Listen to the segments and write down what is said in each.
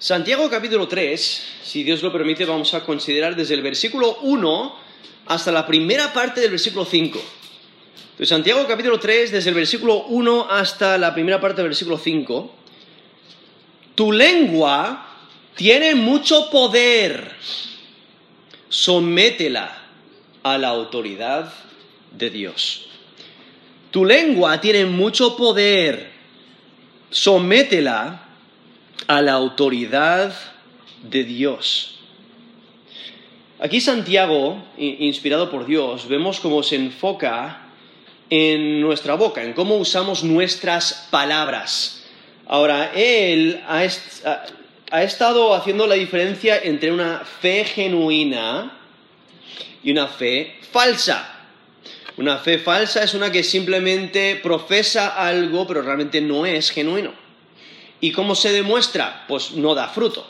Santiago capítulo 3, si Dios lo permite, vamos a considerar desde el versículo 1 hasta la primera parte del versículo 5. Entonces, Santiago capítulo 3, desde el versículo 1 hasta la primera parte del versículo 5. Tu lengua tiene mucho poder. Sométela a la autoridad de Dios. Tu lengua tiene mucho poder. Sométela a la autoridad de Dios. Aquí Santiago, inspirado por Dios, vemos cómo se enfoca en nuestra boca, en cómo usamos nuestras palabras. Ahora, él ha, estado haciendo la diferencia entre una fe genuina y una fe falsa. Una fe falsa es una que simplemente profesa algo, pero realmente no es genuino. ¿Y cómo se demuestra? Pues no da fruto.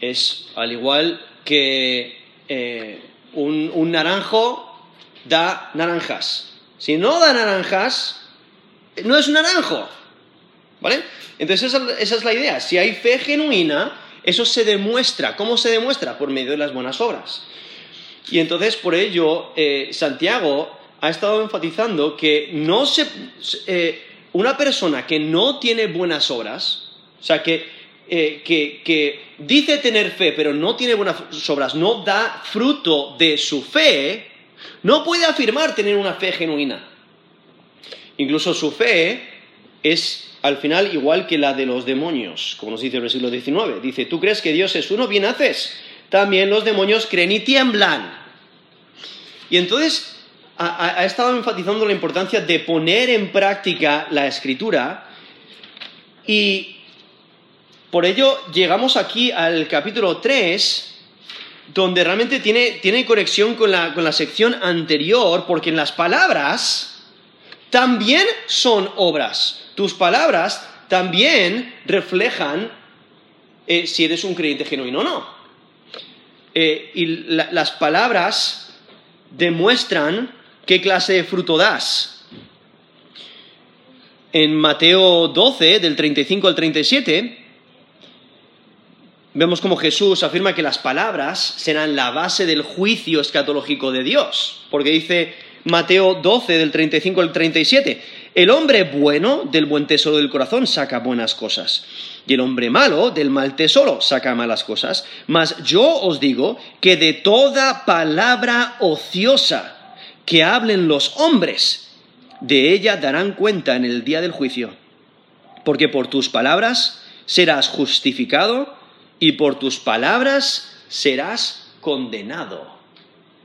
Es al igual que eh, un, naranjo da naranjas. Si no da naranjas, no es un naranjo. ¿Vale? Entonces esa, es la idea. Si hay fe genuina, eso se demuestra. ¿Cómo se demuestra? Por medio de las buenas obras. Y entonces por ello eh, Santiago ha estado enfatizando que no se, eh, una persona que no tiene buenas obras, o sea, eh, que, dice tener fe, pero no tiene buenas obras, no da fruto de su fe, no puede afirmar tener una fe genuina. Incluso su fe es al final igual que la de los demonios, como nos dice el versículo 19. Dice, tú crees que Dios es uno, bien haces. También los demonios creen y tiemblan. Y entonces ha, estado enfatizando la importancia de poner en práctica la escritura y por ello llegamos aquí al capítulo 3, donde realmente tiene, conexión con la, sección anterior, porque en las palabras también son obras. Tus palabras también reflejan eh, si eres un creyente genuino o no. Eh, y las palabras demuestran ¿qué clase de fruto das? En Mateo 12, del 35 al 37, vemos como Jesús afirma que las palabras serán la base del juicio escatológico de Dios, porque dice Mateo 12, del 35 al 37, el hombre bueno del buen tesoro del corazón saca buenas cosas, y el hombre malo del mal tesoro saca malas cosas, mas yo os digo que de toda palabra ociosa, que hablen los hombres, de ella darán cuenta en el día del juicio, porque por tus palabras serás justificado y por tus palabras serás condenado.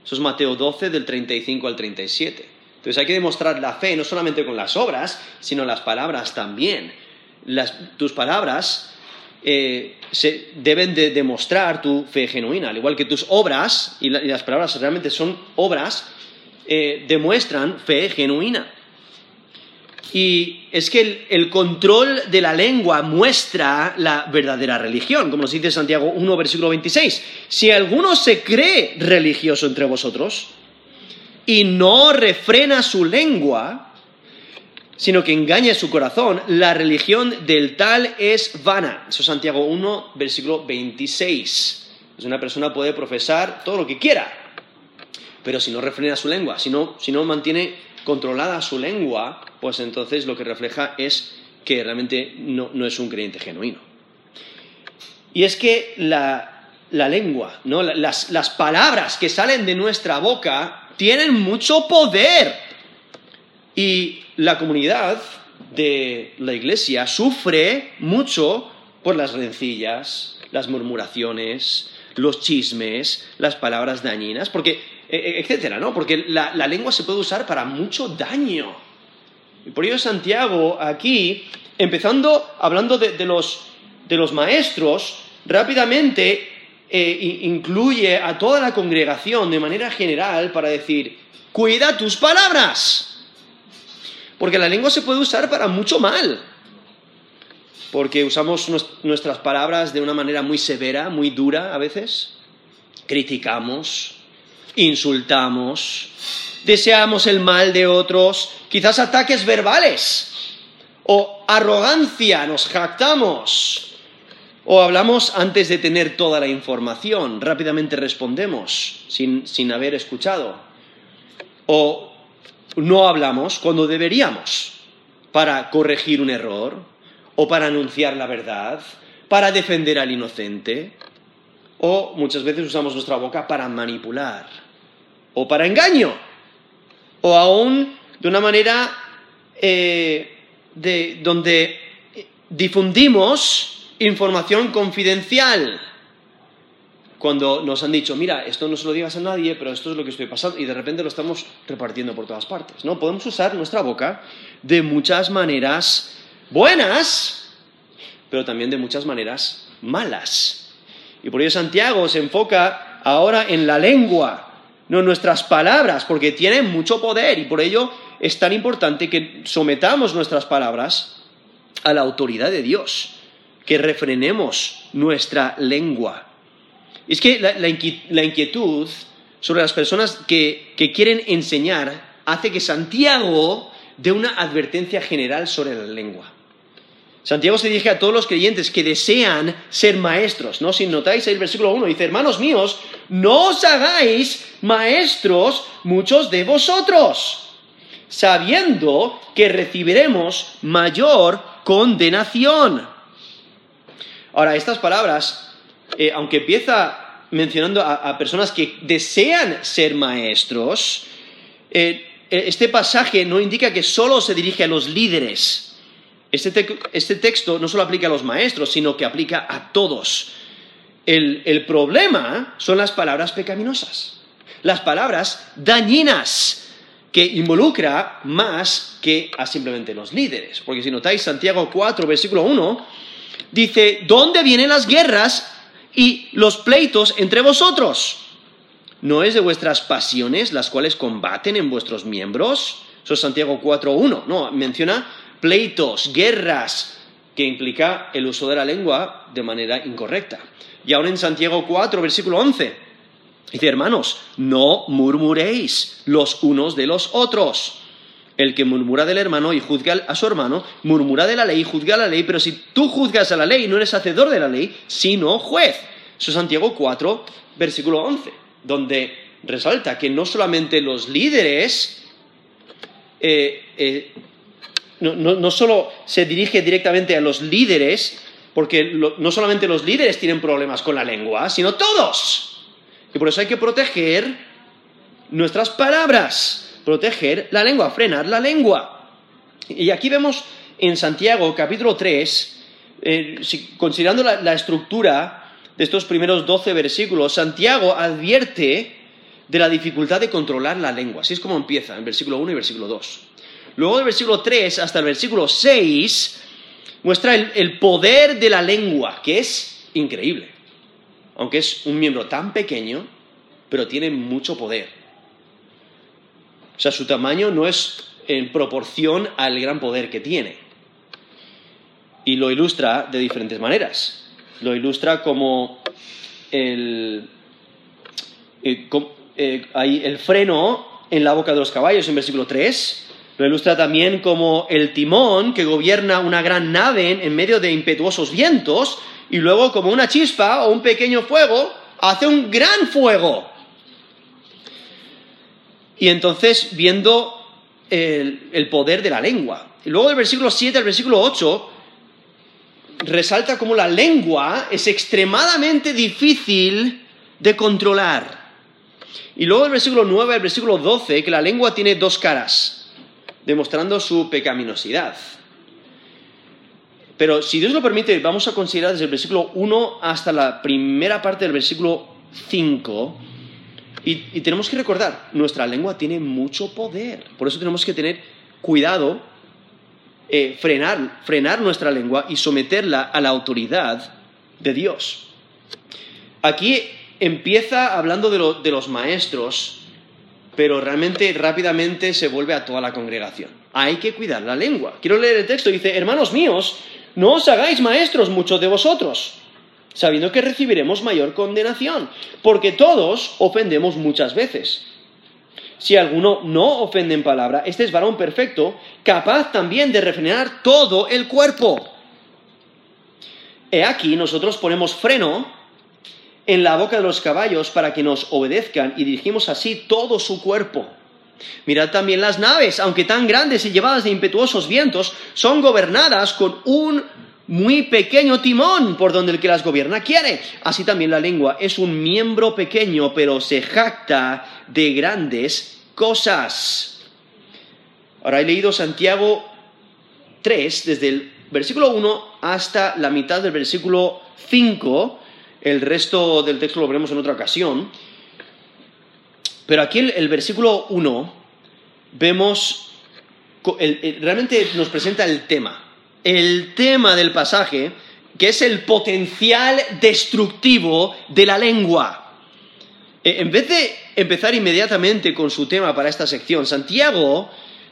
Eso es Mateo 12 del 35 al 37. Entonces hay que demostrar la fe no solamente con las obras, sino las palabras también. tus palabras eh, se deben de demostrar tu fe genuina, al igual que tus obras, y las palabras realmente son obras, eh, demuestran fe genuina. Y es que el, control de la lengua muestra la verdadera religión, como nos dice Santiago 1, versículo 26. Si alguno se cree religioso entre vosotros y no refrena su lengua, sino que engaña su corazón, la religión del tal es vana. Eso es Santiago 1, versículo 26. Pues una persona puede profesar todo lo que quiera, pero si no refrena su lengua, si no, mantiene controlada su lengua, pues entonces lo que refleja es que realmente no, es un creyente genuino. Y es que la, lengua, ¿no? las, las palabras que salen de nuestra boca tienen mucho poder. Y la comunidad de la iglesia sufre mucho por las rencillas, las murmuraciones, los chismes, las palabras dañinas, porque etcétera, ¿no? Porque la, lengua se puede usar para mucho daño. Y por ello Santiago aquí, empezando hablando de, los, maestros, rápidamente eh, incluye a toda la congregación de manera general para decir, cuida tus palabras. Porque la lengua se puede usar para mucho mal. Porque usamos nuestras palabras de una manera muy severa, muy dura a veces. Criticamos, insultamos, deseamos el mal de otros, quizás ataques verbales o arrogancia, nos jactamos, O hablamos antes de tener toda la información, rápidamente respondemos sin, sin haber escuchado. O no hablamos cuando deberíamos para corregir un error o para anunciar la verdad, para defender al inocente. O muchas veces usamos nuestra boca para manipular o para engaño o aún de una manera eh, de, donde difundimos información confidencial. Cuando nos han dicho, mira, esto no se lo digas a nadie, pero esto es lo que estoy pasando, y de repente lo estamos repartiendo por todas partes. ¿no? Podemos usar nuestra boca de muchas maneras buenas, pero también de muchas maneras malas. Y por ello Santiago se enfoca ahora en la lengua, no nuestras palabras, porque tienen mucho poder y por ello es tan importante que sometamos nuestras palabras a la autoridad de Dios, que refrenemos nuestra lengua. Es que la, inquietud sobre las personas que, que quieren enseñar hace que Santiago dé una advertencia general sobre la lengua. Santiago se dirige a todos los creyentes que desean ser maestros, ¿no? Si notáis el versículo 1, dice, hermanos míos, no os hagáis maestros muchos de vosotros, sabiendo que recibiremos mayor condenación. Ahora, estas palabras, eh, aunque empieza mencionando a, personas que desean ser maestros, eh, este pasaje no indica que solo se dirige a los líderes este, este, texto no solo aplica a los maestros, sino que aplica a todos. El, problema son las palabras pecaminosas, las palabras dañinas, que involucra más que a simplemente los líderes. Porque si notáis Santiago 4, versículo 1, dice, ¿dónde vienen las guerras y los pleitos entre vosotros? ¿No es de vuestras pasiones las cuales combaten en vuestros miembros? Eso es Santiago 4.1. No, menciona pleitos, guerras, que implica el uso de la lengua de manera incorrecta. Y ahora en Santiago 4, versículo 11, dice, hermanos, no murmuréis los unos de los otros. El que murmura del hermano y juzga a su hermano, murmura de la ley y juzga a la ley, pero si tú juzgas a la ley, no eres hacedor de la ley, sino juez. Eso es Santiago 4, versículo 11, donde resalta que no solamente los líderes eh, eh, no, solo se dirige directamente a los líderes, porque no solamente los líderes tienen problemas con la lengua, sino todos. Y por eso hay que proteger nuestras palabras, proteger la lengua, frenar la lengua. Y aquí vemos en Santiago capítulo 3, eh, considerando la, la, estructura de estos primeros 12 versículos, Santiago advierte de la dificultad de controlar la lengua. Así es como empieza en versículo 1 y versículo 2. Luego del versículo 3 hasta el versículo 6 muestra el, poder de la lengua, que es increíble. Aunque es un miembro tan pequeño, pero tiene mucho poder. O sea, su tamaño no es en proporción al gran poder que tiene. Y lo ilustra de diferentes maneras. Lo ilustra como el, eh, eh, el freno en la boca de los caballos en versículo 3, lo ilustra también como el timón que gobierna una gran nave en medio de impetuosos vientos y luego como una chispa o un pequeño fuego hace un gran fuego. Y entonces viendo el, poder de la lengua. Y luego del versículo 7 al versículo 8 resalta como la lengua es extremadamente difícil de controlar. Y luego del versículo 9 al versículo 12 que la lengua tiene dos caras demostrando su pecaminosidad. Pero si Dios lo permite, vamos a considerar desde el versículo 1 hasta la primera parte del versículo 5. Y, tenemos que recordar, nuestra lengua tiene mucho poder. Por eso tenemos que tener cuidado, eh, frenar, frenar nuestra lengua y someterla a la autoridad de Dios. Aquí empieza hablando de, de los maestros pero realmente rápidamente se vuelve a toda la congregación. Hay que cuidar la lengua. Quiero leer el texto, dice, hermanos míos, no os hagáis maestros muchos de vosotros, sabiendo que recibiremos mayor condenación, porque todos ofendemos muchas veces. Si alguno no ofende en palabra, este es varón perfecto, capaz también de refrenar todo el cuerpo. He aquí, nosotros ponemos freno en la boca de los caballos para que nos obedezcan y dirigimos así todo su cuerpo. Mirad también las naves, aunque tan grandes y llevadas de impetuosos vientos, son gobernadas con un muy pequeño timón por donde el que las gobierna quiere. Así también la lengua es un miembro pequeño, pero se jacta de grandes cosas. Ahora he leído Santiago 3, desde el versículo 1 hasta la mitad del versículo 5. El resto del texto lo veremos en otra ocasión. Pero aquí el, el versículo 1 vemos, realmente nos presenta el tema el tema del pasaje, que es el potencial destructivo de la lengua. E, en vez de empezar inmediatamente con su tema para esta sección, Santiago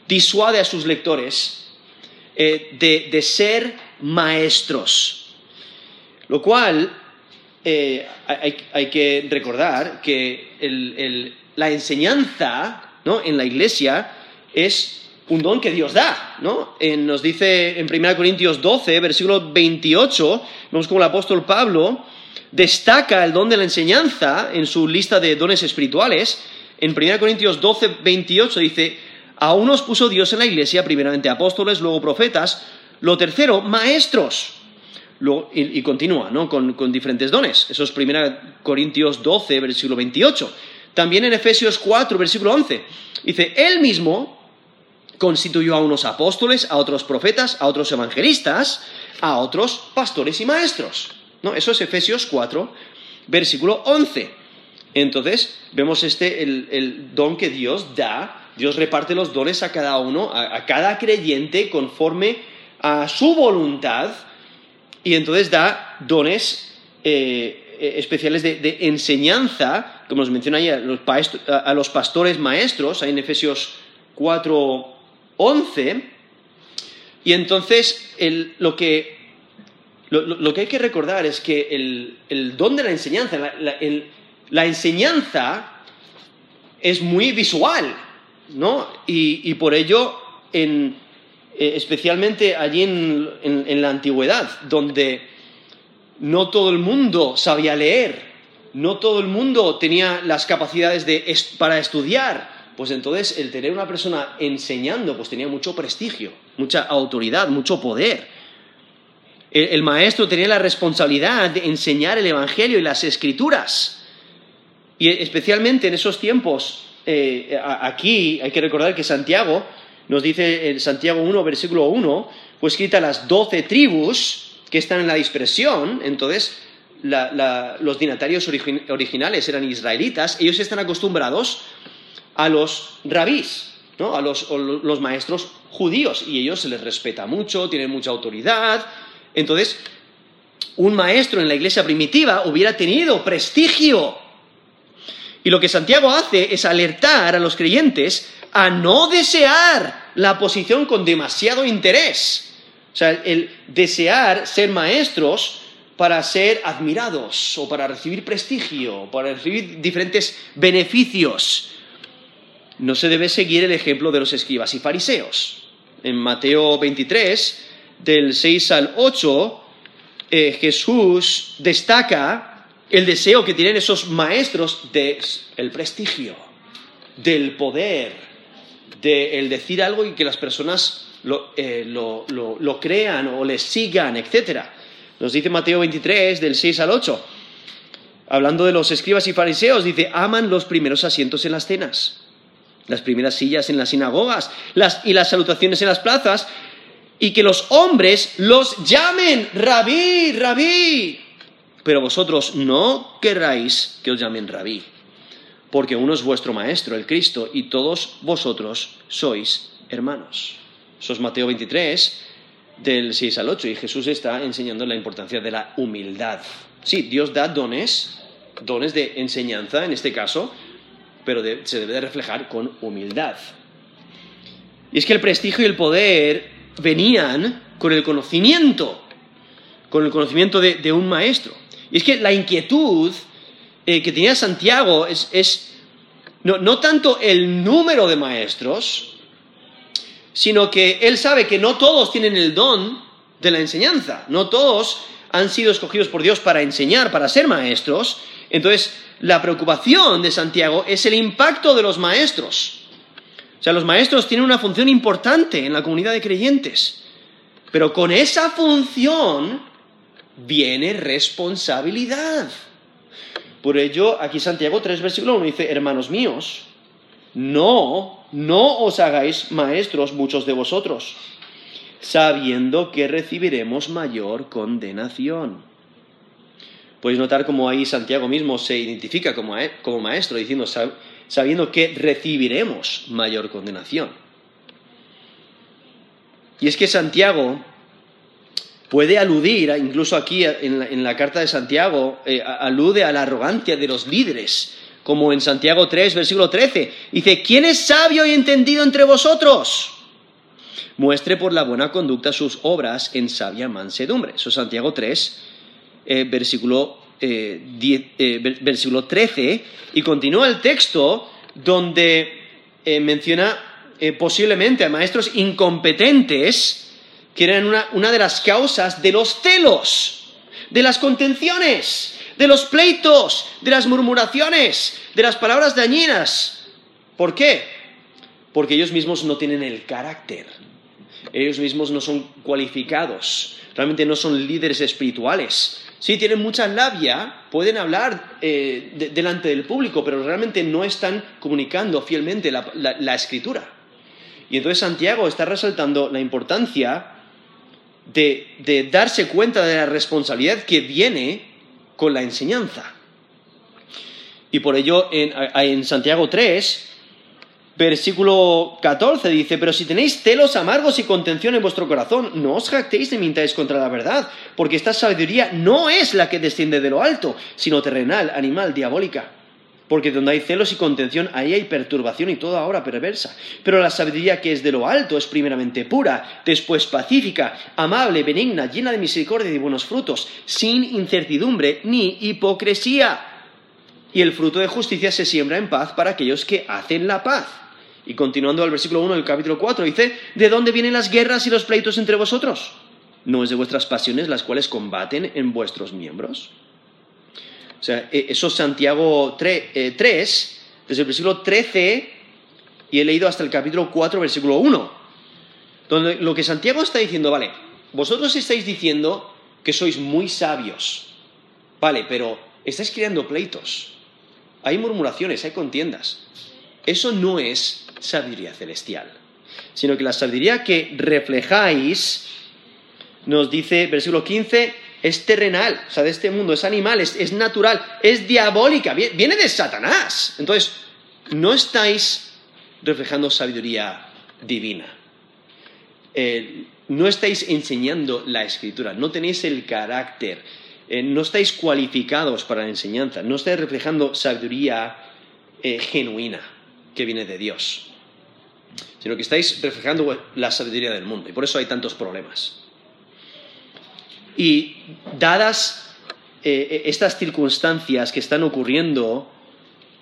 disuade a sus lectores eh, de, ser maestros. Lo cual eh, hay, que recordar que la enseñanza en la iglesia es un don que Dios da, ¿no? nos dice en 1 Corintios 12, versículo 28, vemos como el apóstol Pablo destaca el don de la enseñanza en su lista de dones espirituales. En 1 Corintios 12, 28 dice, a unos puso Dios en la iglesia, primeramente apóstoles, luego profetas, lo tercero, maestros. Y, continúa, ¿no? Con, con, diferentes dones. Eso es 1 Corintios 12, versículo 28. También en Efesios 4, versículo 11. Dice, él mismo constituyó a unos apóstoles, a otros profetas, a otros evangelistas, a otros pastores y maestros. ¿No? Eso es Efesios 4, versículo 11. Entonces, vemos este, el, don que Dios da, Dios reparte los dones a cada uno, a, cada creyente conforme a su voluntad, y entonces da dones eh, especiales de, enseñanza, como nos menciona ahí a los, pastores maestros, ahí en Efesios 4, 11. Y entonces lo, que, lo, que hay que recordar es que el, don de la enseñanza, la, enseñanza es muy visual, ¿no? Y, por ello, eh, especialmente allí en, la antigüedad, donde no todo el mundo sabía leer, no todo el mundo tenía las capacidades para estudiar, pues entonces el tener una persona enseñando, pues tenía mucho prestigio, mucha autoridad, mucho poder. El, maestro tenía la responsabilidad de enseñar el Evangelio y las Escrituras. Y especialmente en esos tiempos, eh, aquí hay que recordar que Santiago, nos dice Santiago 1, versículo 1, fue escrita las doce tribus que están en la dispersión, entonces los dinatarios originales eran israelitas, ellos están acostumbrados a los rabís, ¿no? a los, los maestros judíos, y ellos se les respeta mucho, tienen mucha autoridad. Entonces, un maestro en la iglesia primitiva hubiera tenido prestigio. Y lo que Santiago hace es alertar a los creyentes a no desear la posición con demasiado interés. O sea, el desear ser maestros para ser admirados o para recibir prestigio, para recibir diferentes beneficios no se debe seguir el ejemplo de los escribas y fariseos. En Mateo 23, del 6 al 8, eh, Jesús destaca el deseo que tienen esos maestros del prestigio, del poder, el decir algo y que las personas eh, lo, lo crean o les sigan, etc. Nos dice Mateo 23, del 6 al 8. Hablando de los escribas y fariseos, dice, aman los primeros asientos en las cenas las primeras sillas en las sinagogas y las salutaciones en las plazas, y que los hombres los llamen rabí, rabí. Pero vosotros no querráis que os llamen rabí, porque uno es vuestro maestro, el Cristo, y todos vosotros sois hermanos. Eso es Mateo 23, del 6 al 8, y Jesús está enseñando la importancia de la humildad. Sí, Dios da dones, dones de enseñanza en este caso, pero se debe de reflejar con humildad. Y es que el prestigio y el poder venían con el conocimiento, con el conocimiento de, un maestro. Y es que la inquietud eh, que tenía Santiago es, no, no tanto el número de maestros, sino que él sabe que no todos tienen el don de la enseñanza, no todos han sido escogidos por Dios para enseñar, para ser maestros, entonces la preocupación de Santiago es el impacto de los maestros. O sea, los maestros tienen una función importante en la comunidad de creyentes, pero con esa función viene responsabilidad. Por ello, aquí Santiago 3, versículo 1 dice, hermanos míos, no, no os hagáis maestros muchos de vosotros, sabiendo que recibiremos mayor condenación. Podéis notar cómo ahí Santiago mismo se identifica como, como maestro, diciendo, sabiendo que recibiremos mayor condenación. Y es que Santiago puede aludir, incluso aquí en la, carta de Santiago, eh, alude a la arrogancia de los líderes, como en Santiago 3, versículo 13. Dice, ¿quién es sabio y entendido entre vosotros? Muestre por la buena conducta sus obras en sabia mansedumbre. Eso es Santiago 3, eh, versículo, eh, versículo 13. Y continúa el texto donde menciona posiblemente a maestros incompetentes, que eran una, de las causas de los celos, de las contenciones, de los pleitos, de las murmuraciones, de las palabras dañinas. ¿Por qué? Porque ellos mismos no tienen el carácter, ellos mismos no son cualificados, realmente no son líderes espirituales. Sí, tienen mucha labia, pueden hablar eh, delante del público, pero realmente no están comunicando fielmente la escritura. Y entonces Santiago está resaltando la importancia de, darse cuenta de la responsabilidad que viene con la enseñanza. Y por ello en, Santiago 3, versículo 14 dice, pero si tenéis celos amargos y contención en vuestro corazón, no os jactéis de mintáis contra la verdad, porque esta sabiduría no es la que desciende de lo alto, sino terrenal, animal, diabólica. Porque donde hay celos y contención, ahí hay perturbación y toda obra perversa. Pero la sabiduría que es de lo alto es primeramente pura, después pacífica, amable, benigna, llena de misericordia y de buenos frutos, sin incertidumbre ni hipocresía. Y el fruto de justicia se siembra en paz para aquellos que hacen la paz. Y continuando al versículo 1 del capítulo 4, dice, ¿de dónde vienen las guerras y los pleitos entre vosotros? ¿No es de vuestras pasiones las cuales combaten en vuestros miembros? O sea, e, eso es Santiago 3, eh, desde el versículo 13, y he leído hasta el capítulo 4, versículo 1, donde lo que Santiago está diciendo, vale, vosotros estáis diciendo que sois muy sabios, vale, pero estáis creando pleitos, hay murmuraciones, hay contiendas. Eso no es sabiduría celestial, sino que la sabiduría que reflejáis, nos dice, versículo 15, es terrenal, o sea, de este mundo, es animal, es, natural, es diabólica, viene de Satanás. Entonces, no estáis reflejando sabiduría divina. Eh, no estáis enseñando la escritura, no tenéis el carácter, eh, no estáis cualificados para la enseñanza, no estáis reflejando sabiduría eh, genuina que viene de Dios, sino que estáis reflejando la sabiduría del mundo y por eso hay tantos problemas. Y dadas eh, eh, estas circunstancias que están ocurriendo,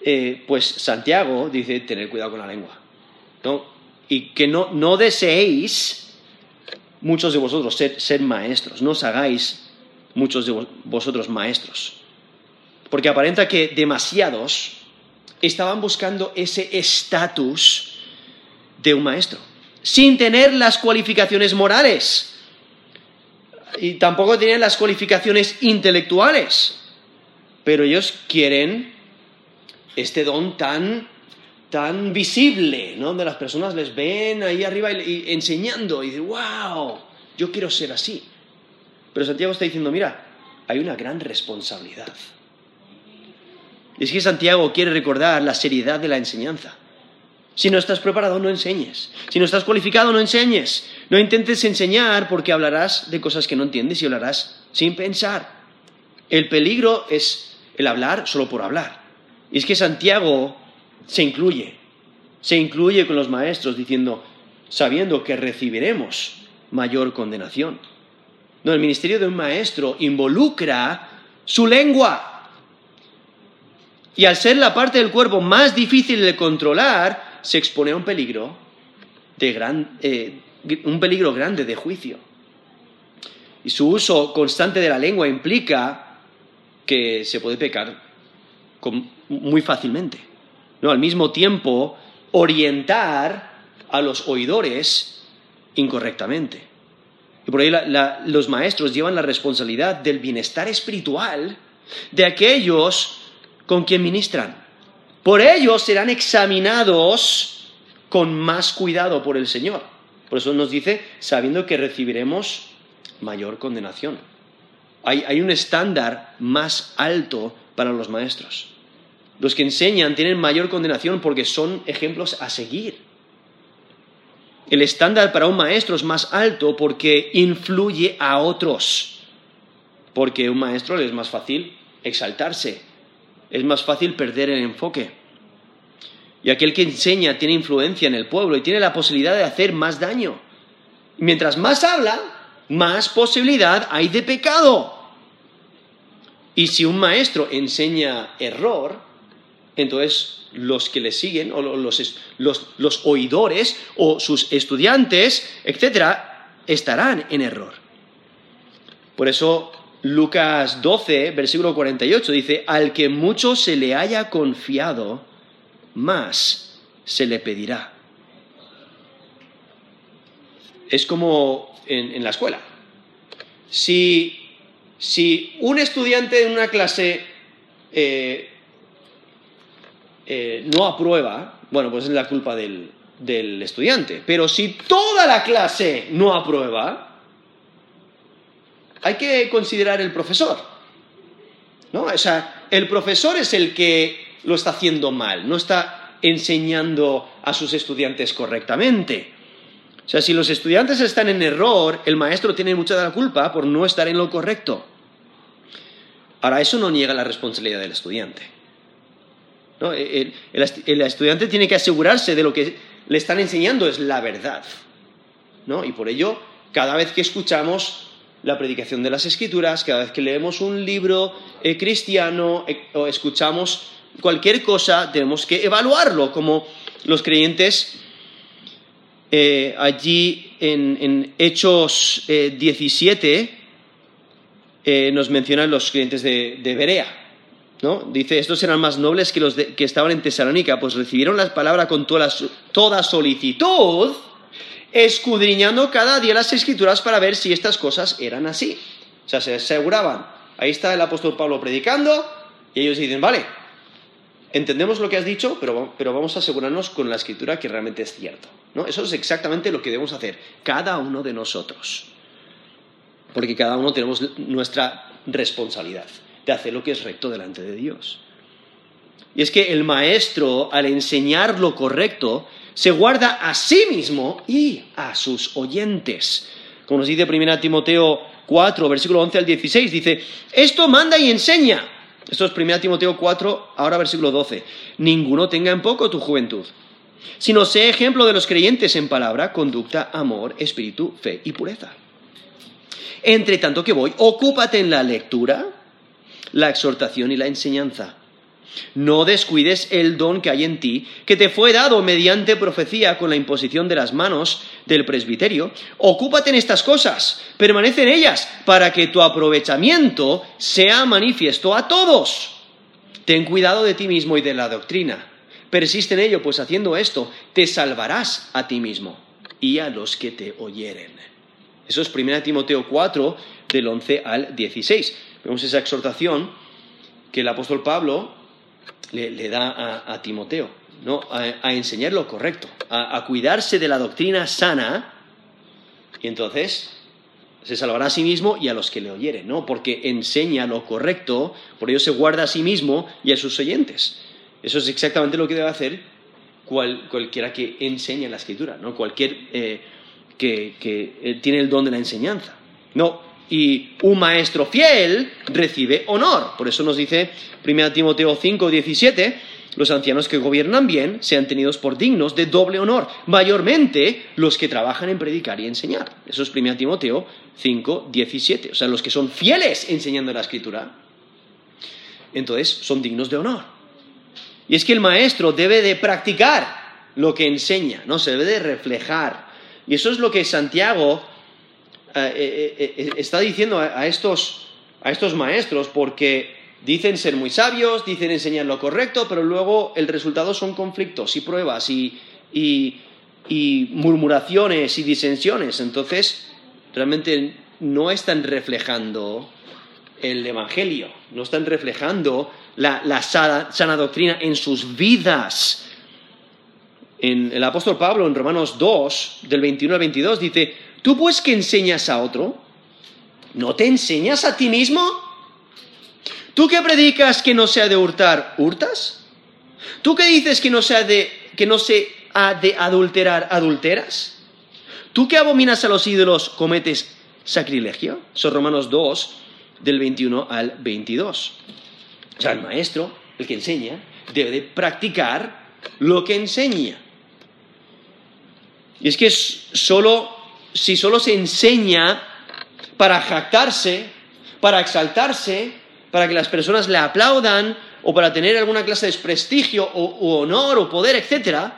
eh, pues Santiago dice tener cuidado con la lengua. Y que no, deseéis muchos de vosotros ser, ser, maestros, no os hagáis muchos de vosotros maestros. Porque aparenta que demasiados estaban buscando ese estatus de un maestro, sin tener las cualificaciones morales y tampoco tienen las cualificaciones intelectuales, pero ellos quieren este don tan, tan visible, ¿no? Donde las personas les ven ahí arriba y, enseñando y dicen, wow, yo quiero ser así. Pero Santiago está diciendo, mira, hay una gran responsabilidad. Y es que Santiago quiere recordar la seriedad de la enseñanza. Si no estás preparado, no enseñes. Si no estás cualificado, no enseñes. No intentes enseñar porque hablarás de cosas que no entiendes y hablarás sin pensar. El peligro es el hablar solo por hablar. Y es que Santiago se incluye, se incluye con los maestros diciendo, sabiendo que recibiremos mayor condenación. No, el ministerio de un maestro involucra su lengua. Y al ser la parte del cuerpo más difícil de controlar, se expone a un peligro, de gran, eh, un peligro grande de juicio. y su uso constante de la lengua implica que se puede pecar muy fácilmente. ¿no? Al mismo tiempo, orientar a los oidores incorrectamente. Y por ahí los maestros llevan la responsabilidad del bienestar espiritual de aquellos con quien ministran. Por ellos serán examinados con más cuidado por el Señor. Por eso nos dice, sabiendo que recibiremos mayor condenación. hay un estándar más alto para los maestros. Los que enseñan tienen mayor condenación porque son ejemplos a seguir. El estándar para un maestro es más alto porque influye a otros. Porque a un maestro le es más fácil exaltarse, es más fácil perder el enfoque. Y aquel que enseña tiene influencia en el pueblo y tiene la posibilidad de hacer más daño. Mientras más habla, más posibilidad hay de pecado. Y si un maestro enseña error, entonces los que le siguen, o los, oidores, o sus estudiantes, etcétera, estarán en error. Por eso Lucas 12, versículo 48 dice, al que mucho se le haya confiado, más se le pedirá. Es como en, la escuela. Si, un estudiante en una clase eh, eh, no aprueba, bueno, pues es la culpa del, estudiante. Pero si toda la clase no aprueba, hay que considerar el profesor. ¿no? O sea, el profesor es el que lo está haciendo mal, no está enseñando a sus estudiantes correctamente. O sea, si los estudiantes están en error, el maestro tiene mucha de la culpa por no estar en lo correcto. Ahora, eso no niega la responsabilidad del estudiante. El, estudiante tiene que asegurarse de lo que le están enseñando es la verdad. Y por ello, cada vez que escuchamos la predicación de las escrituras, cada vez que leemos un libro eh, cristiano eh, o escuchamos cualquier cosa, tenemos que evaluarlo como los creyentes eh, allí en, Hechos 17 nos mencionan los creyentes de Berea. Dice, estos eran más nobles que los que estaban en Tesalónica, pues recibieron la palabra con toda, toda solicitud, escudriñando cada día las escrituras para ver si estas cosas eran así. O sea, se aseguraban, ahí está el apóstol Pablo predicando, y ellos dicen, vale, entendemos lo que has dicho, pero, pero vamos a asegurarnos con la escritura que realmente es cierto. ¿no? Eso es exactamente lo que debemos hacer, cada uno de nosotros. Porque cada uno tenemos nuestra responsabilidad de hacer lo que es recto delante de Dios. Y es que el maestro, al enseñar lo correcto, se guarda a sí mismo y a sus oyentes. Como nos dice 1 Timoteo 4, versículo 11 al 16, dice, esto manda y enseña. Esto es 1 Timoteo 4, ahora versículo 12. Ninguno tenga en poco tu juventud, sino sé ejemplo de los creyentes en palabra, conducta, amor, espíritu, fe y pureza. Entre tanto que voy, ocúpate en la lectura, la exhortación y la enseñanza. No descuides el don que hay en ti, que te fue dado mediante profecía con la imposición de las manos del presbiterio. Ocúpate en estas cosas, permanece en ellas, para que tu aprovechamiento sea manifiesto a todos. Ten cuidado de ti mismo y de la doctrina. Persiste en ello, pues haciendo esto te salvarás a ti mismo y a los que te oyeren. Eso es 1 Timoteo 4, del 11 al 16. Vemos esa exhortación que el apóstol Pablo le, da a, Timoteo, ¿no? A, enseñar lo correcto, a, cuidarse de la doctrina sana, y entonces se salvará a sí mismo y a los que le oyeren, ¿no? Porque enseña lo correcto, por ello se guarda a sí mismo y a sus oyentes. Eso es exactamente lo que debe hacer cualquiera que enseñe la escritura, ¿no? Cualquier eh, que, que eh, tiene el don de la enseñanza. No, y un maestro fiel recibe honor. Por eso nos dice 1 Timoteo 5, 17, los ancianos que gobiernan bien sean tenidos por dignos de doble honor, mayormente los que trabajan en predicar y enseñar. Eso es 1 Timoteo 5, 17. O sea, los que son fieles enseñando la escritura, entonces son dignos de honor. Y es que el maestro debe de practicar lo que enseña, no se debe de reflejar. Y eso es lo que Santiago está diciendo a, estos, a estos maestros porque dicen ser muy sabios, dicen enseñar lo correcto, pero luego el resultado son conflictos y pruebas y, y murmuraciones y disensiones. Entonces, realmente no están reflejando el Evangelio, no están reflejando la, sana, doctrina en sus vidas. En el apóstol Pablo en Romanos 2, del 21 al 22, dice, tú pues que enseñas a otro, ¿no te enseñas a ti mismo? ¿Tú que predicas que no se ha de hurtar, hurtas? ¿Tú que dices que no se de, que no se ha de adulterar, adulteras? ¿Tú que abominas a los ídolos, cometes sacrilegio? Son Romanos 2, del 21 al 22. O sea, el maestro, el que enseña, debe de practicar lo que enseña. Y es que solo, si solo se enseña para jactarse, para exaltarse, para que las personas le aplaudan o para tener alguna clase de prestigio o, honor o poder, etc.,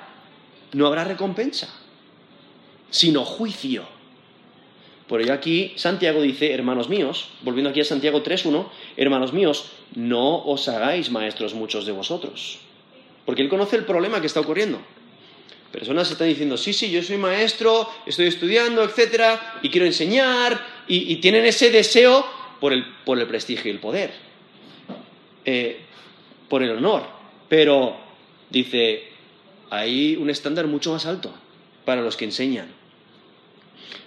no habrá recompensa, sino juicio. Por ello aquí Santiago dice, hermanos míos, volviendo aquí a Santiago 3.1, hermanos míos, no os hagáis maestros muchos de vosotros. Porque él conoce el problema que está ocurriendo. Personas están diciendo, sí, sí, yo soy maestro, estoy estudiando, etcétera, y quiero enseñar, y, tienen ese deseo por el, prestigio y el poder, eh, por el honor. Pero, dice, hay un estándar mucho más alto para los que enseñan.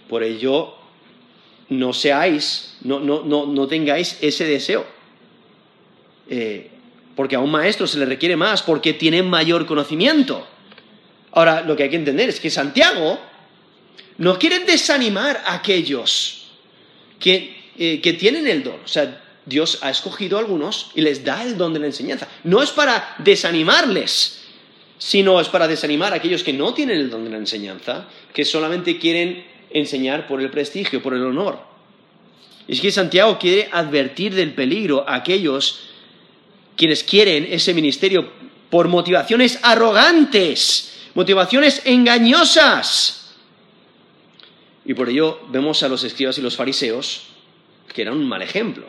Por ello, no seáis, no, no, no, tengáis ese deseo. Eh, porque a un maestro se le requiere más, porque tiene mayor conocimiento. Ahora, lo que hay que entender es que Santiago no quiere desanimar a aquellos que, eh, que tienen el don. O sea, Dios ha escogido a algunos y les da el don de la enseñanza. No es para desanimarles, sino es para desanimar a aquellos que no tienen el don de la enseñanza, que solamente quieren enseñar por el prestigio, por el honor. Es que Santiago quiere advertir del peligro a aquellos quienes quieren ese ministerio por motivaciones arrogantes, motivaciones engañosas. Y por ello vemos a los escribas y los fariseos que eran un mal ejemplo.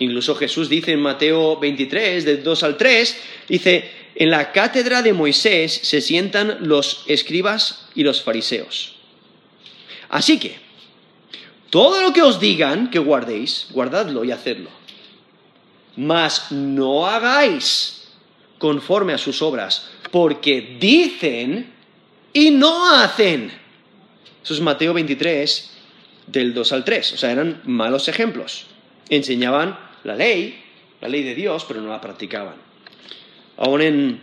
Incluso Jesús dice en Mateo 23, de 2 al 3, dice, en la cátedra de Moisés se sientan los escribas y los fariseos. Así que, todo lo que os digan que guardéis, guardadlo y hacedlo. Mas no hagáis conforme a sus obras, porque dicen y no hacen. Eso es Mateo 23, del 2 al 3. O sea, eran malos ejemplos. Enseñaban la ley, la ley de Dios, pero no la practicaban. Aún en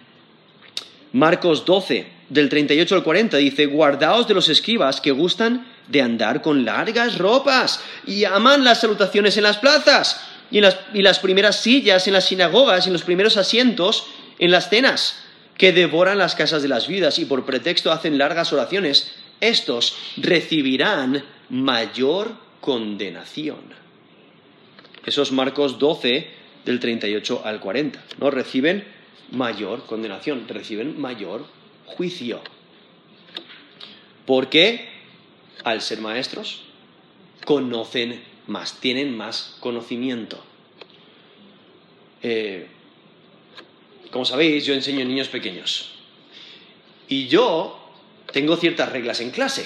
Marcos 12, del 38 al 40, dice, guardaos de los escribas que gustan de andar con largas ropas y aman las salutaciones en las plazas y, las, y las primeras sillas en las sinagogas y los primeros asientos en las cenas, que devoran las casas de las vidas y por pretexto hacen largas oraciones, estos recibirán mayor condenación. Esos Marcos 12 del 38 al 40, ¿no? Reciben mayor condenación, reciben mayor juicio. ¿Por qué? al ser maestros, conocen más, tienen más conocimiento. Eh, como sabéis, yo enseño niños pequeños. Y yo tengo ciertas reglas en clase.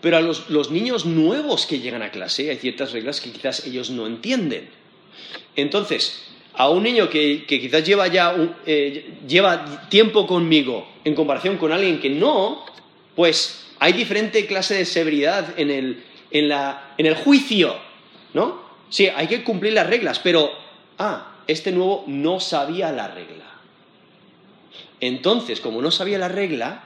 Pero a los, niños nuevos que llegan a clase hay ciertas reglas que quizás ellos no entienden. Entonces, a un niño que, quizás lleva ya eh, lleva tiempo conmigo en comparación con alguien que no, pues hay diferente clase de severidad en el, en el juicio, ¿no? Sí, hay que cumplir las reglas, pero, ah, este nuevo no sabía la regla. Entonces, como no sabía la regla,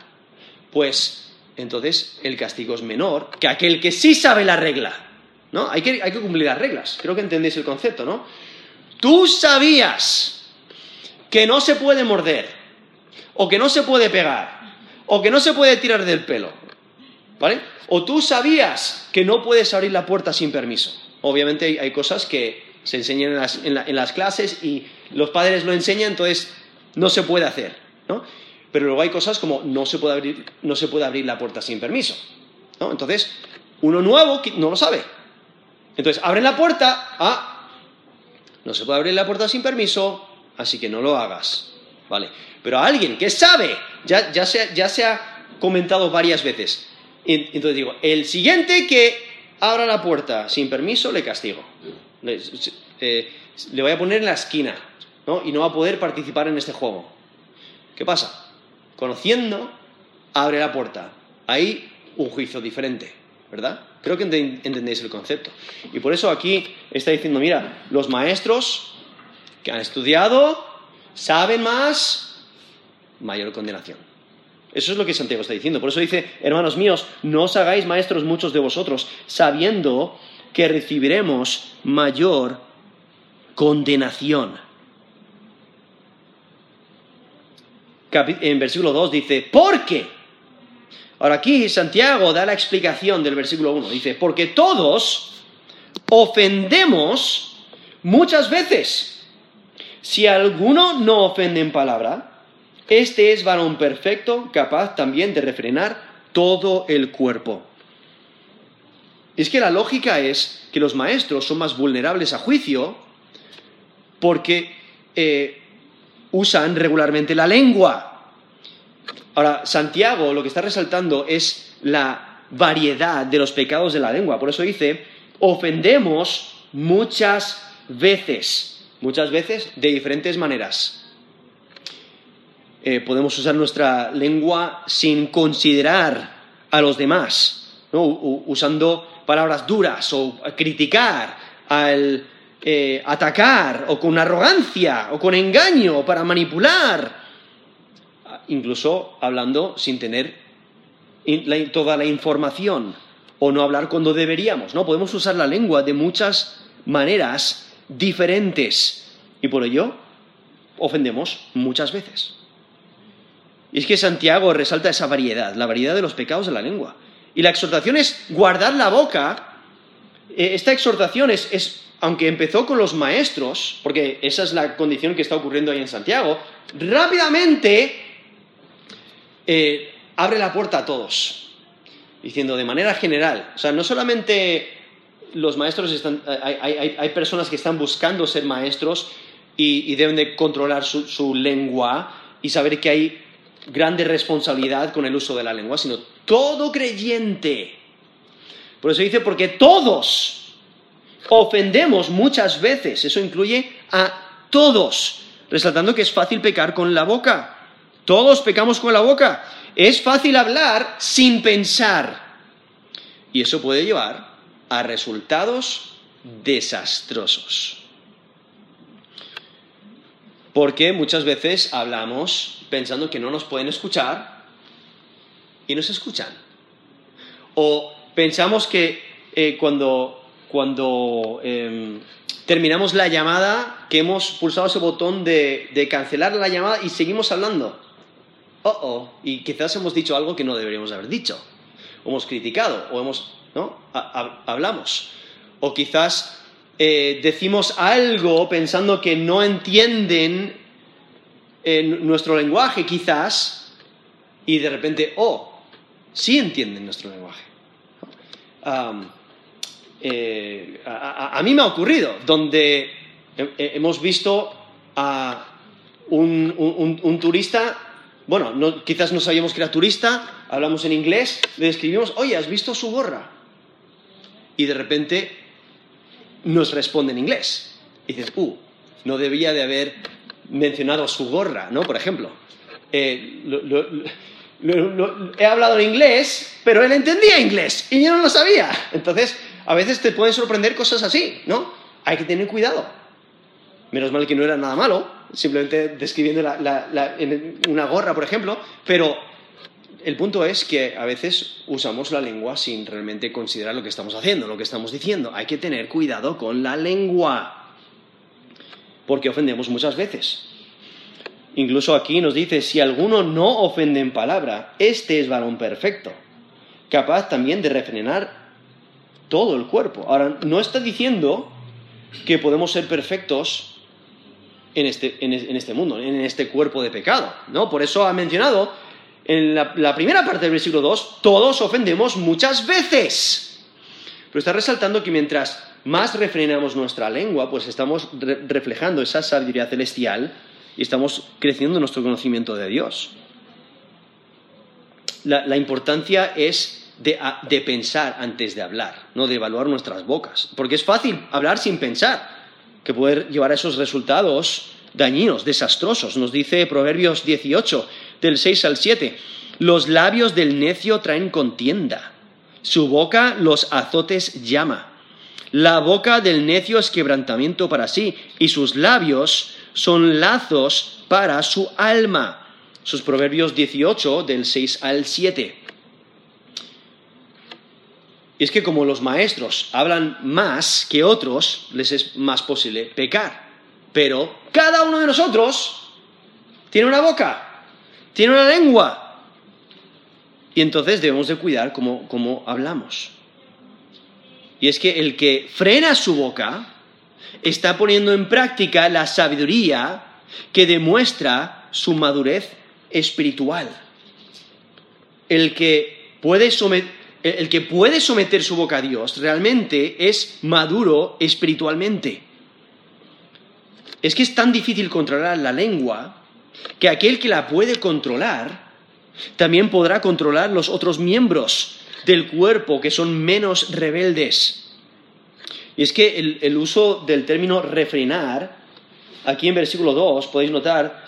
pues entonces el castigo es menor que aquel que sí sabe la regla. ¿No? Hay que, hay que cumplir las reglas. Creo que entendéis el concepto, ¿no? Tú sabías que no se puede morder, o que no se puede pegar, o que no se puede tirar del pelo. ¿Vale? O tú sabías que no puedes abrir la puerta sin permiso. Obviamente hay, cosas que se enseñan en las, clases y los padres lo enseñan, entonces no se puede hacer, ¿no? Pero luego hay cosas como no se puede abrir, no se puede abrir la puerta sin permiso, ¿no? Entonces, Uno nuevo no lo sabe. Entonces, abren la puerta, ah, no se puede abrir la puerta sin permiso, así que no lo hagas. ¿Vale? Pero a alguien que sabe, ya, ya, se, ya se ha comentado varias veces. Entonces digo, el siguiente que abra la puerta sin permiso, le castigo. Eh, le voy a poner en la esquina, ¿no? Y no va a poder participar en este juego. ¿Qué pasa? Conociendo, abre la puerta. Hay un juicio diferente, ¿verdad? Creo que entendéis el concepto. Y por eso aquí está diciendo, mira, los maestros que han estudiado saben más, mayor condenación. Eso es lo que Santiago está diciendo. Por eso dice, hermanos míos, no os hagáis maestros muchos de vosotros, sabiendo que recibiremos mayor condenación. En versículo 2 dice, ¿por qué? Ahora aquí Santiago da la explicación del versículo 1. Dice, porque todos ofendemos muchas veces. Si alguno no ofende en palabra, este es varón perfecto, capaz también de refrenar todo el cuerpo. Es que la lógica es que los maestros son más vulnerables a juicio porque eh, usan regularmente la lengua. Ahora, Santiago lo que está resaltando es la variedad de los pecados de la lengua. Por eso dice, ofendemos muchas veces, muchas veces de diferentes maneras. Eh, podemos usar nuestra lengua sin considerar a los demás, usando palabras duras o criticar, al eh, atacar o con arrogancia o con engaño para manipular, incluso hablando sin tener toda la información o no hablar cuando deberíamos, ¿no? Podemos usar la lengua de muchas maneras diferentes y por ello ofendemos muchas veces. Y es que Santiago resalta esa variedad, la variedad de los pecados de la lengua. Y la exhortación es guardar la boca. Eh, esta exhortación es, aunque empezó con los maestros, porque esa es la condición que está ocurriendo ahí en Santiago, rápidamente eh, abre la puerta a todos, diciendo de manera general, o sea, no solamente los maestros están, hay, personas que están buscando ser maestros y, deben de controlar su lengua y saber que hay grande responsabilidad con el uso de la lengua, sino todo creyente. Por eso dice, porque todos ofendemos muchas veces, eso incluye a todos, resaltando que es fácil pecar con la boca. Todos pecamos con la boca. Es fácil hablar sin pensar. Y eso puede llevar a resultados desastrosos. Porque muchas veces hablamos pensando que no nos pueden escuchar y nos escuchan. O pensamos que eh, cuando, cuando em, terminamos la llamada, que hemos pulsado ese botón de, cancelar la llamada y seguimos hablando. Oh, oh, y quizás hemos dicho algo que no deberíamos haber dicho. O hemos criticado, o hemos, ¿no? hablamos. O quizás eh, decimos algo pensando que no entienden en nuestro lenguaje quizás y de repente, oh, sí entienden nuestro lenguaje. Eh, a, mí me ha ocurrido, donde hemos visto a un, turista, bueno, quizás no sabíamos que era turista, hablamos en inglés, le escribimos, oye, ¿has visto su gorra? Y de repente nos responde en inglés. Y dices, uh, no debía de haber mencionado su gorra, ¿no? Por ejemplo. Eh, he hablado inglés, pero él entendía inglés y yo no lo sabía. Entonces, a veces te pueden sorprender cosas así, ¿no? Hay que tener cuidado. Menos mal que no era nada malo, simplemente describiendo una gorra, por ejemplo, pero el punto es que a veces usamos la lengua sin realmente considerar lo que estamos haciendo, lo que estamos diciendo. Hay que tener cuidado con la lengua porque ofendemos muchas veces. Incluso aquí nos dice, si alguno no ofende en palabra, este es varón perfecto, capaz también de refrenar todo el cuerpo. Ahora, no está diciendo que podemos ser perfectos en este, este mundo, en este cuerpo de pecado, ¿no? Por eso ha mencionado en la, la primera parte del versículo 2, todos ofendemos muchas veces. Pero está resaltando que mientras más refrenamos nuestra lengua, pues estamos reflejando esa sabiduría celestial y estamos creciendo nuestro conocimiento de Dios. La, importancia es de, de, pensar antes de hablar, no de evaluar nuestras bocas. Porque es fácil hablar sin pensar, que poder llevar a esos resultados dañinos, desastrosos. Nos dice Proverbios 18, del 6 al 7. Los labios del necio traen contienda, su boca los azotes llama. La boca del necio es quebrantamiento para sí, y sus labios son lazos para su alma. Sus Proverbios 18, del 6 al 7. Y es que como los maestros hablan más que otros, les es más posible pecar. Pero cada uno de nosotros tiene una boca, tiene una lengua. Y entonces debemos de cuidar cómo, hablamos. Y es que el que frena su boca está poniendo en práctica la sabiduría que demuestra su madurez espiritual. El que puede el que puede someter su boca a Dios realmente es maduro espiritualmente. Es que es tan difícil controlar la lengua que aquel que la puede controlar también podrá controlar los otros miembros del cuerpo que son menos rebeldes. Y es que el, uso del término refrenar, aquí en versículo 2 podéis notar,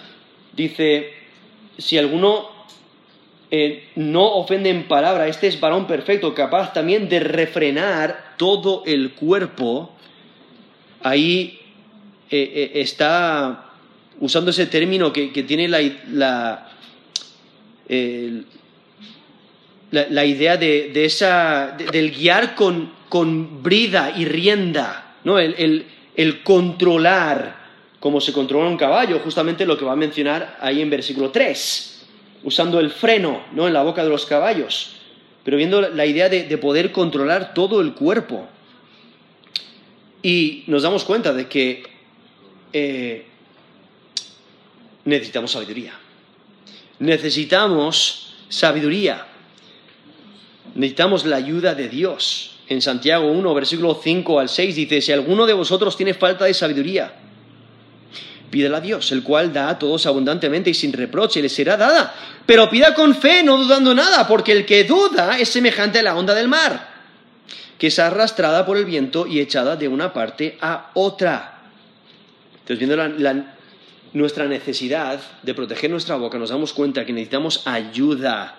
dice, si alguno eh, no ofende en palabra, este es varón perfecto, capaz también de refrenar todo el cuerpo. Ahí eh, eh, está usando ese término que, tiene la, la, idea de, esa, del guiar con, brida y rienda, ¿no? el, controlar, como se controla un caballo, justamente lo que va a mencionar ahí en versículo 3, usando el freno ¿no? en la boca de los caballos, pero viendo la idea de poder controlar todo el cuerpo. Y nos damos cuenta de que eh, necesitamos sabiduría. Necesitamos sabiduría. Necesitamos la ayuda de Dios. En Santiago 1, versículo 5 al 6 dice, si alguno de vosotros tiene falta de sabiduría, pídela a Dios, el cual da a todos abundantemente y sin reproche, le será dada. Pero pida con fe, no dudando nada, porque el que duda es semejante a la onda del mar, que es arrastrada por el viento y echada de una parte a otra. Entonces, viendo nuestra necesidad de proteger nuestra boca, nos damos cuenta que necesitamos ayuda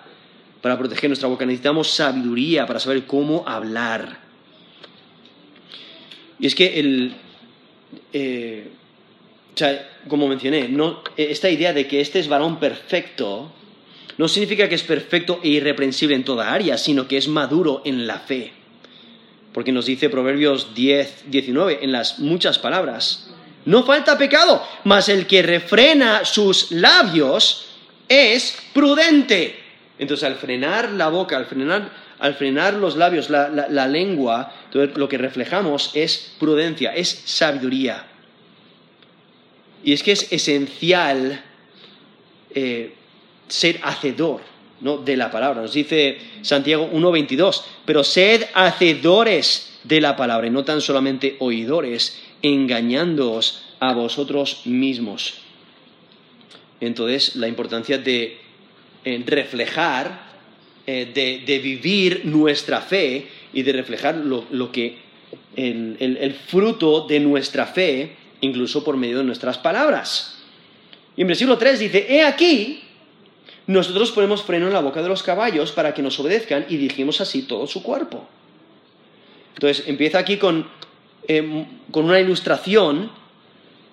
para proteger nuestra boca, necesitamos sabiduría para saber cómo hablar. Y es que el, eh, como mencioné, esta idea de que este es varón perfecto no significa que es perfecto e irreprensible en toda área, sino que es maduro en la fe. Porque nos dice Proverbios 10, 19, en las muchas palabras, no falta pecado, mas el que refrena sus labios es prudente. Entonces, al frenar la boca, al frenar, al frenar los labios, la, lengua, lo que reflejamos es prudencia, es sabiduría. Y es que es esencial eh, ser hacedor de la palabra. Nos dice Santiago 1.22, pero sed hacedores de la palabra y no tan solamente oidores, engañándoos a vosotros mismos. Entonces, la importancia de eh, reflejar, eh, de, vivir nuestra fe y de reflejar lo, que el, fruto de nuestra fe, incluso por medio de nuestras palabras. Y en versículo 3 dice, he aquí, nosotros ponemos freno en la boca de los caballos para que nos obedezcan y dirigimos así todo su cuerpo. Entonces, empieza aquí con Em, con una ilustración,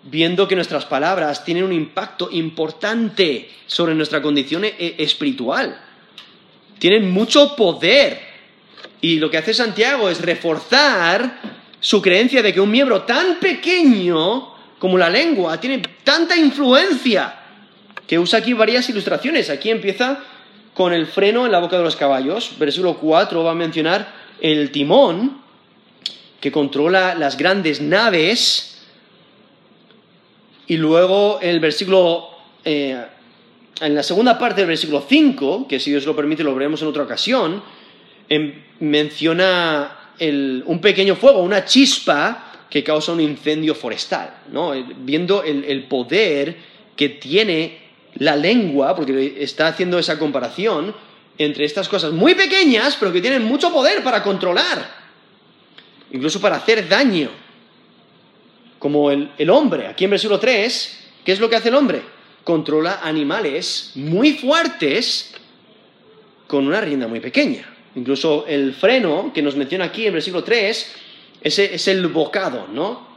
viendo que nuestras palabras tienen un impacto importante sobre nuestra condición e, e, espiritual. Tienen mucho poder. Y lo que hace Santiago es reforzar su creencia de que un miembro tan pequeño como la lengua tiene tanta influencia que usa aquí varias ilustraciones. Aquí empieza con el freno en la boca de los caballos. Versículo 4 va a mencionar el timón que controla las grandes naves. Y luego el versículo, eh, en la segunda parte del versículo 5, que si Dios lo permite lo veremos en otra ocasión, em, menciona un pequeño fuego, una chispa que causa un incendio forestal, ¿no? Viendo el, poder que tiene la lengua, porque está haciendo esa comparación entre estas cosas muy pequeñas, pero que tienen mucho poder para controlar, incluso para hacer daño, como el, hombre. Aquí en versículo 3, ¿qué es lo que hace el hombre? Controla animales muy fuertes con una rienda muy pequeña. Incluso el freno que nos menciona aquí en versículo 3 ese es el bocado, ¿no?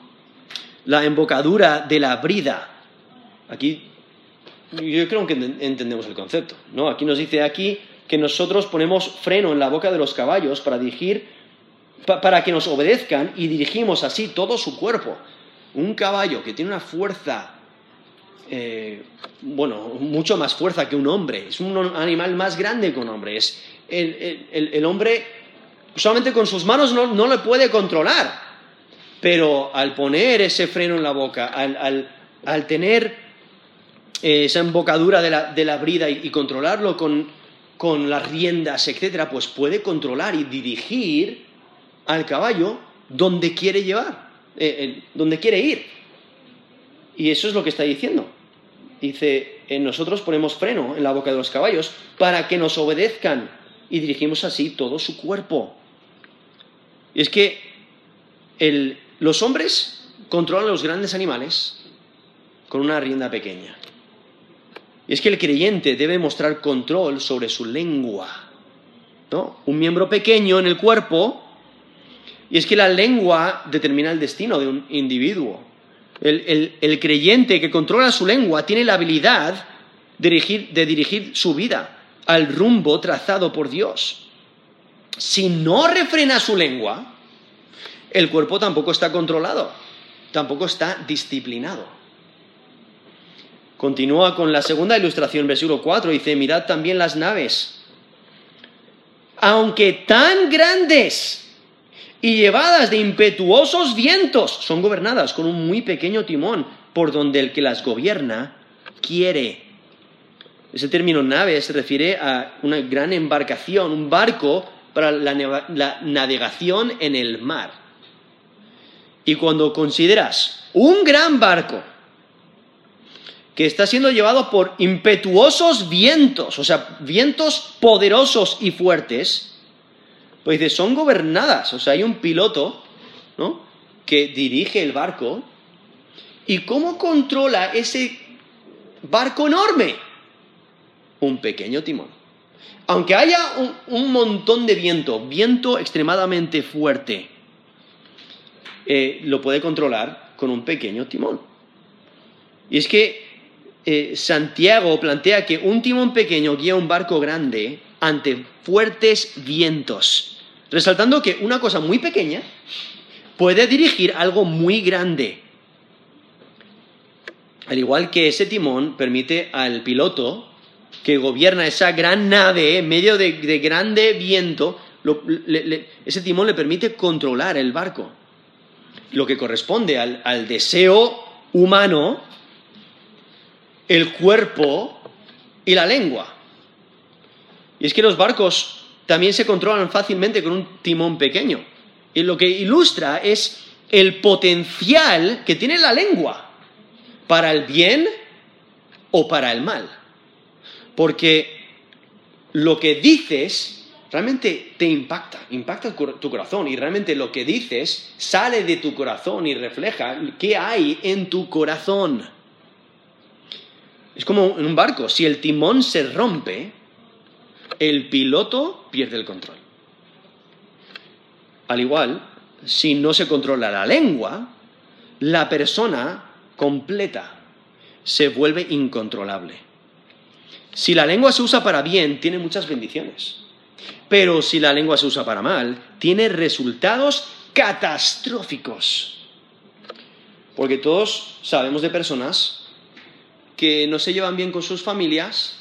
La embocadura de la brida. Aquí yo creo que entendemos el concepto, ¿no? Aquí nos dice aquí que nosotros ponemos freno en la boca de los caballos para dirigir, para que nos obedezcan y dirigimos así todo su cuerpo. Un caballo que tiene una fuerza, eh, bueno, mucho más fuerza que un hombre, es un animal más grande que un hombre, es, el, hombre solamente con sus manos no, no, le puede controlar, pero al poner ese freno en la boca, al, tener eh, esa embocadura de la, de la brida y, controlarlo con, con, las riendas, etcétera, pues puede controlar y dirigir al caballo donde quiere llevar, eh, eh, donde quiere ir. Y eso es lo que está diciendo. Dice, nosotros ponemos freno en la boca de los caballos para que nos obedezcan y dirigimos así todo su cuerpo. Y es que los hombres controlan los grandes animales con una rienda pequeña. Y es que el creyente debe mostrar control sobre su lengua. ¿no? Un miembro pequeño en el cuerpo. Y es que la lengua determina el destino de un individuo. El, creyente que controla su lengua tiene la habilidad de dirigir su vida al rumbo trazado por Dios. Si no refrena su lengua, el cuerpo tampoco está controlado, tampoco está disciplinado. Continúa con la segunda ilustración, versículo 4, dice, mirad también las naves, aunque tan grandes y llevadas de impetuosos vientos, son gobernadas con un muy pequeño timón, por donde el que las gobierna quiere ese término nave se refiere a una gran embarcación, un barco para la, navegación en el mar. Y cuando consideras un gran barco que está siendo llevado por impetuosos vientos, o sea, vientos poderosos y fuertes, pues dices, son gobernadas, o sea, hay un piloto, ¿no? Que dirige el barco. ¿Y cómo controla ese barco enorme? un pequeño timón. Aunque haya un, montón de viento, viento extremadamente fuerte, eh, lo puede controlar con un pequeño timón. Y es que eh, Santiago plantea que un timón pequeño guía un barco grande ante fuertes vientos, resaltando que una cosa muy pequeña puede dirigir algo muy grande. Al igual que ese timón permite al piloto que gobierna esa gran nave en medio de, grande viento, ese timón le permite controlar el barco. Lo que corresponde al, deseo humano, el cuerpo y la lengua. Y es que los barcos también se controlan fácilmente con un timón pequeño. Y lo que ilustra es el potencial que tiene la lengua para el bien o para el mal. Porque lo que dices realmente te impacta, impacta tu corazón y realmente lo que dices sale de tu corazón y refleja qué hay en tu corazón. Es como en un barco, si el timón se rompe, el piloto pierde el control. Al igual, si no se controla la lengua, la persona completa se vuelve incontrolable. Si la lengua se usa para bien, tiene muchas bendiciones. Pero si la lengua se usa para mal, tiene resultados catastróficos. Porque todos sabemos de personas que no se llevan bien con sus familias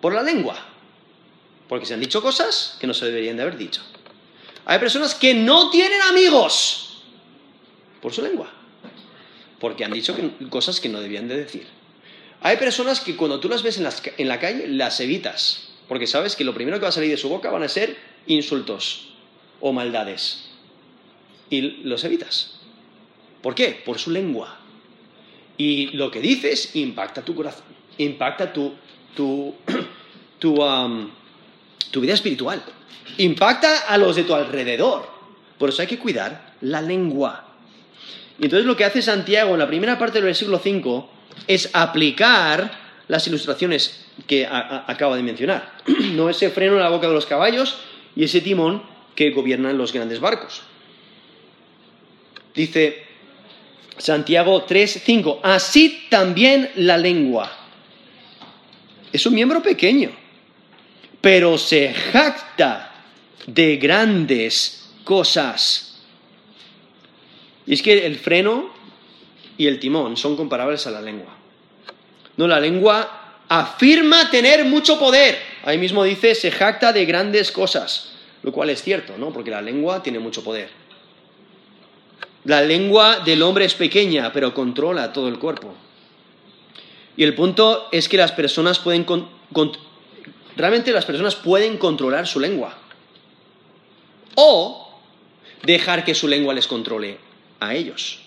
por la lengua. Porque se han dicho cosas que no se deberían de haber dicho. Hay personas que no tienen amigos por su lengua. Porque han dicho cosas que no debían de decir. Hay personas que cuando tú las ves en, la calle las evitas, porque sabes que lo primero que va a salir de su boca van a ser insultos. o maldades. Y los evitas. ¿Por qué? Por su lengua. Y lo que dices impacta tu corazón, impacta tu, tu, tu, um, tu vida espiritual, impacta a los de tu alrededor. Por eso hay que cuidar la lengua. Y entonces lo que hace Santiago en la primera parte del versículo 5 es aplicar las ilustraciones que acaba de mencionar. No ese freno en la boca de los caballos y ese timón que gobiernan los grandes barcos. Dice Santiago 3, 5, así también la lengua. Es un miembro pequeño, pero se jacta de grandes cosas. Y es que el freno y el timón son comparables a la lengua. No, la lengua afirma tener mucho poder. Ahí mismo dice, se jacta de grandes cosas, lo cual es cierto, ¿no? Porque la lengua tiene mucho poder. La lengua del hombre es pequeña, pero controla todo el cuerpo. Y el punto es que las personas pueden... realmente las personas pueden controlar su lengua. O dejar que su lengua les controle a ellos.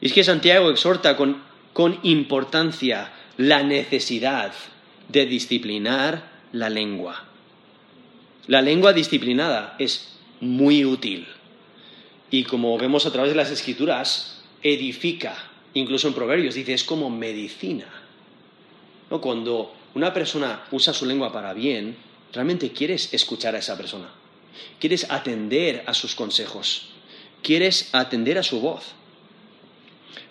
Y es que Santiago exhorta con, con importancia la necesidad de disciplinar la lengua. La lengua disciplinada es muy útil y como vemos a través de las escrituras, edifica, incluso en Proverbios, dice, es como medicina. Cuando una persona usa su lengua para bien, realmente quieres escuchar a esa persona, quieres atender a sus consejos, quieres atender a su voz.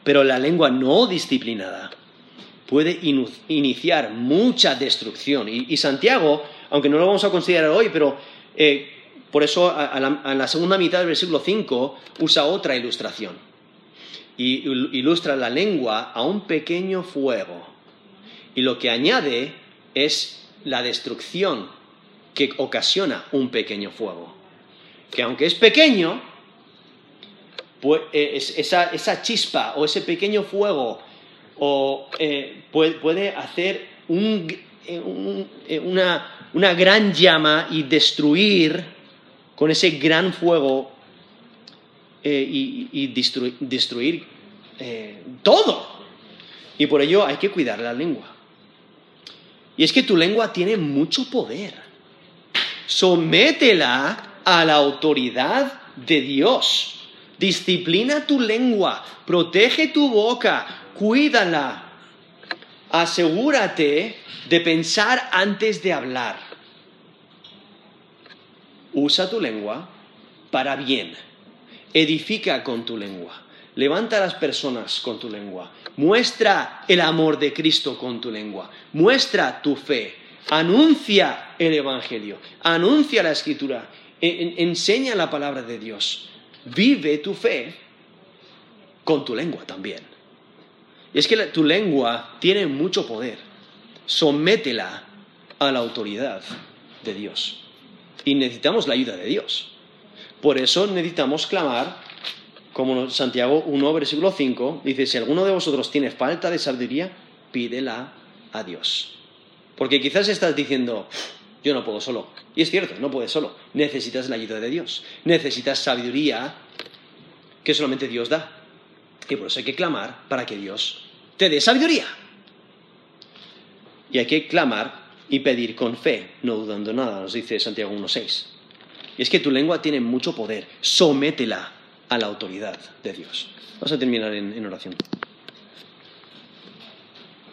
Pero la lengua no disciplinada puede iniciar mucha destrucción. Y, Santiago, aunque no lo vamos a considerar hoy, pero eh, por eso, en la segunda mitad del versículo 5 usa otra ilustración. Y ilustra la lengua a un pequeño fuego. Y lo que añade es la destrucción que ocasiona un pequeño fuego. Que aunque es pequeño, e, esa, chispa o ese pequeño fuego eh, puede, hacer eh, eh, una gran llama y destruir con ese gran fuego eh, y, destruir, eh, todo. Y por ello hay que cuidar la lengua. Y es que tu lengua tiene mucho poder. Sométela a la autoridad de Dios. Disciplina tu lengua, protege tu boca, cuídala. Asegúrate de pensar antes de hablar usa tu lengua para bien. Edifica con tu lengua. Levanta a las personas con tu lengua. Muestra el amor de Cristo con tu lengua. Muestra tu fe. Anuncia el Evangelio. Anuncia la Escritura. enseña la palabra de Dios. Vive tu fe con tu lengua también. Y es que tu lengua tiene mucho poder. Sométela a la autoridad de Dios. Y necesitamos la ayuda de Dios. Por eso necesitamos clamar, como Santiago 1, versículo 5, dice, si alguno de vosotros tiene falta de sabiduría, pídela a Dios. Porque quizás estás diciendo, yo no puedo solo. Y es cierto, no puedes solo. Necesitas la ayuda de Dios. Necesitas sabiduría que solamente Dios da. Y por eso hay que clamar para que Dios te dé sabiduría. Y hay que clamar y pedir con fe, no dudando nada, nos dice Santiago 1.6. Y es que tu lengua tiene mucho poder, sométela a la autoridad de Dios. Vamos a terminar en, en oración.